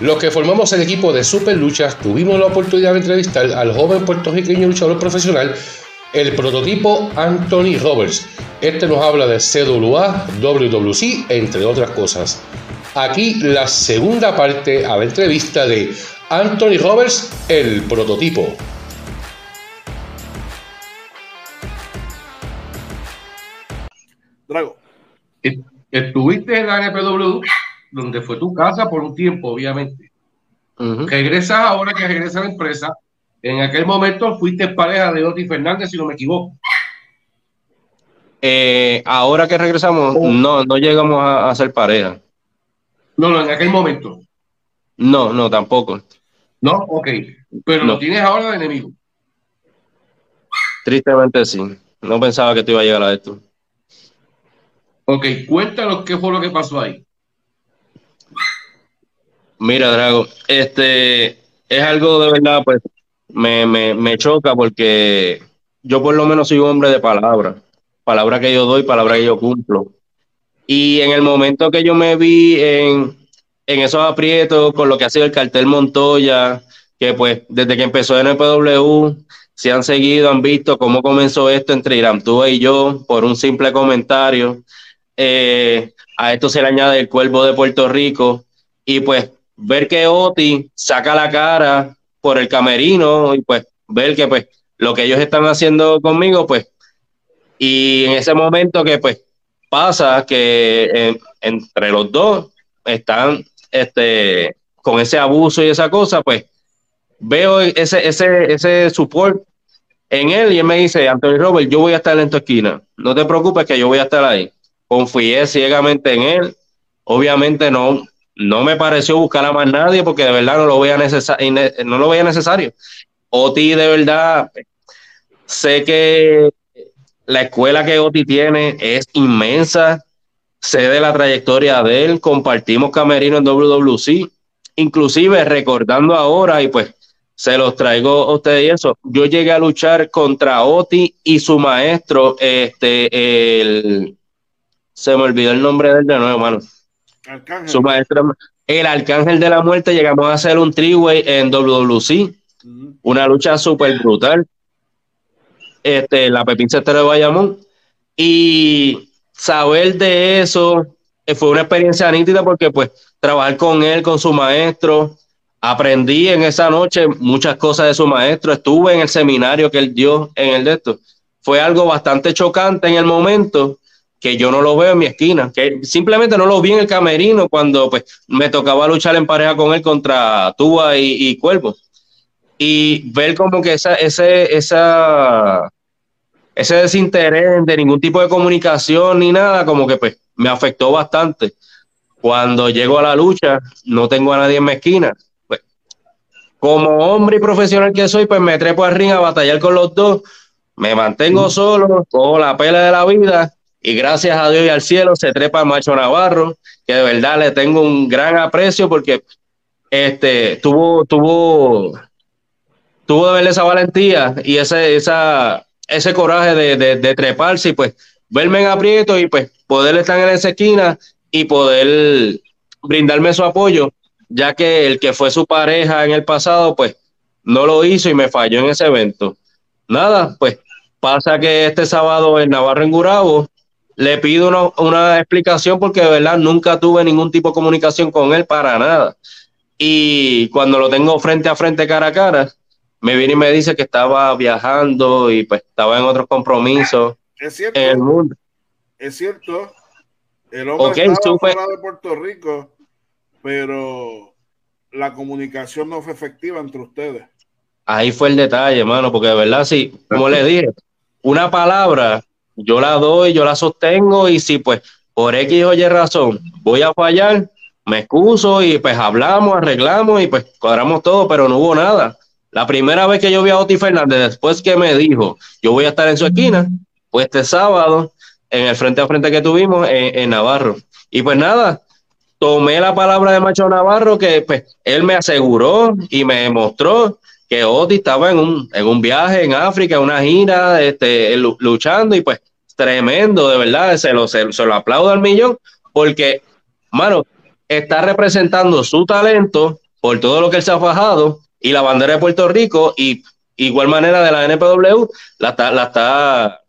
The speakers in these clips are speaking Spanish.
Los que formamos el equipo de Super Luchas tuvimos la oportunidad de entrevistar al joven puertorriqueño luchador profesional, el prototipo Anthony Roberts. Este nos habla de CWA, WWC, entre otras cosas. Aquí la segunda parte a la entrevista de Anthony Roberts, el prototipo. Drago. Estuviste en la NPW, donde fue tu casa por un tiempo, obviamente. Regresas ahora que regresa a la empresa. En aquel momento fuiste pareja de Oti Fernández, si no me equivoco. Eh, ahora que regresamos, oh. no, no llegamos a, ser pareja. No, no, en aquel momento. No, no, tampoco. No, ok. Pero lo tienes ahora de enemigo. Tristemente sí. No pensaba que te iba a llegar a esto. Ok, cuéntanos qué fue lo que pasó ahí. Mira, Drago, este es algo de verdad, pues me, me, me choca porque yo por lo menos soy un hombre de palabra. Palabra que yo doy, palabra que yo cumplo. Y en el momento que yo me vi en, en esos aprietos con lo que ha sido el cartel Montoya, que pues desde que empezó en el PW se han seguido, han visto cómo comenzó esto entre Irán tú y yo por un simple comentario. Eh, a esto se le añade el cuervo de Puerto Rico y pues ver que Oti saca la cara por el camerino y pues ver que pues lo que ellos están haciendo conmigo pues y en ese momento que pues pasa que entre los dos están este con ese abuso y esa cosa pues veo ese ese ese support en él y él me dice Anthony Robert yo voy a estar en tu esquina no te preocupes que yo voy a estar ahí confié ciegamente en él. Obviamente no, no me pareció buscar a más nadie porque de verdad no lo veía, no lo veía necesario. Oti de verdad, sé que la escuela que Oti tiene es inmensa, sé de la trayectoria de él, compartimos camerino en WWC, inclusive recordando ahora y pues se los traigo a ustedes y eso. Yo llegué a luchar contra Oti y su maestro, este, el, se me olvidó el nombre del de nuevo, Su maestro, el Arcángel de la Muerte, llegamos a hacer un triway en WWC, una lucha súper brutal. Este, la Pepín Cestero de Bayamón. Y saber de eso eh, fue una experiencia nítida porque, pues, trabajar con él, con su maestro, aprendí en esa noche muchas cosas de su maestro. Estuve en el seminario que él dio en el de esto. Fue algo bastante chocante en el momento, que yo no lo veo en mi esquina, que simplemente no lo vi en el camerino cuando pues me tocaba luchar en pareja con él contra Tuba y, Cuervo. Y ver como que esa, ese, esa, ese desinterés de ningún tipo de comunicación ni nada, como que pues me afectó bastante. Cuando llego a la lucha, no tengo a nadie en mi esquina. Pues, como hombre y profesional que soy, pues me trepo al ring a batallar con los dos, me mantengo solo, cojo la pela de la vida y gracias a Dios y al cielo se trepa Macho Navarro, que de verdad le tengo un gran aprecio porque este, tuvo, tuvo, tuvo de verle esa valentía y ese, esa, ese coraje de, de, treparse y pues verme en aprieto y pues poder estar en esa esquina y poder brindarme su apoyo, ya que el que fue su pareja en el pasado, pues no lo hizo y me falló en ese evento. Nada, pues pasa que este sábado en Navarro en Gurabo le pido una, explicación porque de verdad nunca tuve ningún tipo de comunicación con él para nada. Y cuando lo tengo frente a frente, cara a cara, me viene y me dice que estaba viajando y pues estaba en otros compromisos es cierto, en el mundo. Es cierto. El hombre estaba fuera de Puerto Rico, pero la comunicación no fue efectiva entre ustedes. Ahí fue el detalle, hermano, porque de verdad, sí, como le dije, una palabra yo la doy, yo la sostengo y si pues por X o Y razón voy a fallar, me excuso y pues hablamos, arreglamos y pues cuadramos todo, pero no hubo nada. La primera vez que yo vi a Oti Fernández, después que me dijo, yo voy a estar en su esquina, fue este sábado, en el frente a frente que tuvimos en, Navarro. Y pues nada, tomé la palabra de Macho Navarro que pues él me aseguró y me mostró que Oti estaba en un, en un viaje en África, en una gira, este, luchando y pues tremendo, de verdad, se lo, se, lo aplaudo al millón, porque, mano, está representando su talento por todo lo que él se ha fajado y la bandera de Puerto Rico y igual manera de la NPW la está, la está,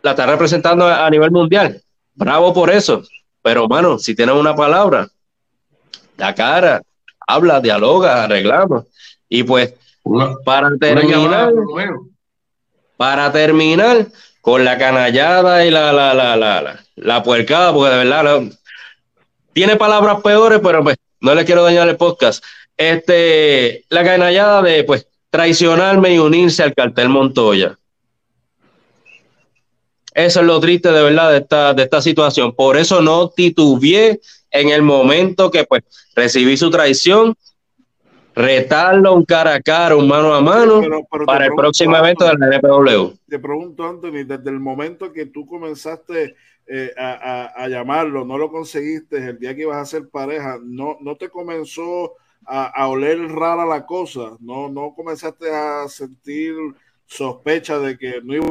la está representando a, nivel mundial. Bravo por eso. Pero, mano, si tienes una palabra, la cara, habla, dialoga, arreglamos. Y pues, para terminar, para terminar con la canallada y la, la, la, la, la, puercada, porque de verdad tiene palabras peores, pero pues no le quiero dañar el podcast. Este, la canallada de pues traicionarme y unirse al cartel Montoya. Eso es lo triste de verdad de esta, de esta situación. Por eso no titubeé en el momento que pues recibí su traición, retarlo un cara a cara, un mano a mano para el próximo evento del NPW. Te pregunto, Anthony, desde el momento que tú comenzaste eh, a, llamarlo, no lo conseguiste el día que ibas a ser pareja, no, no te comenzó a, oler rara la cosa, no, no comenzaste a sentir sospecha de que no iba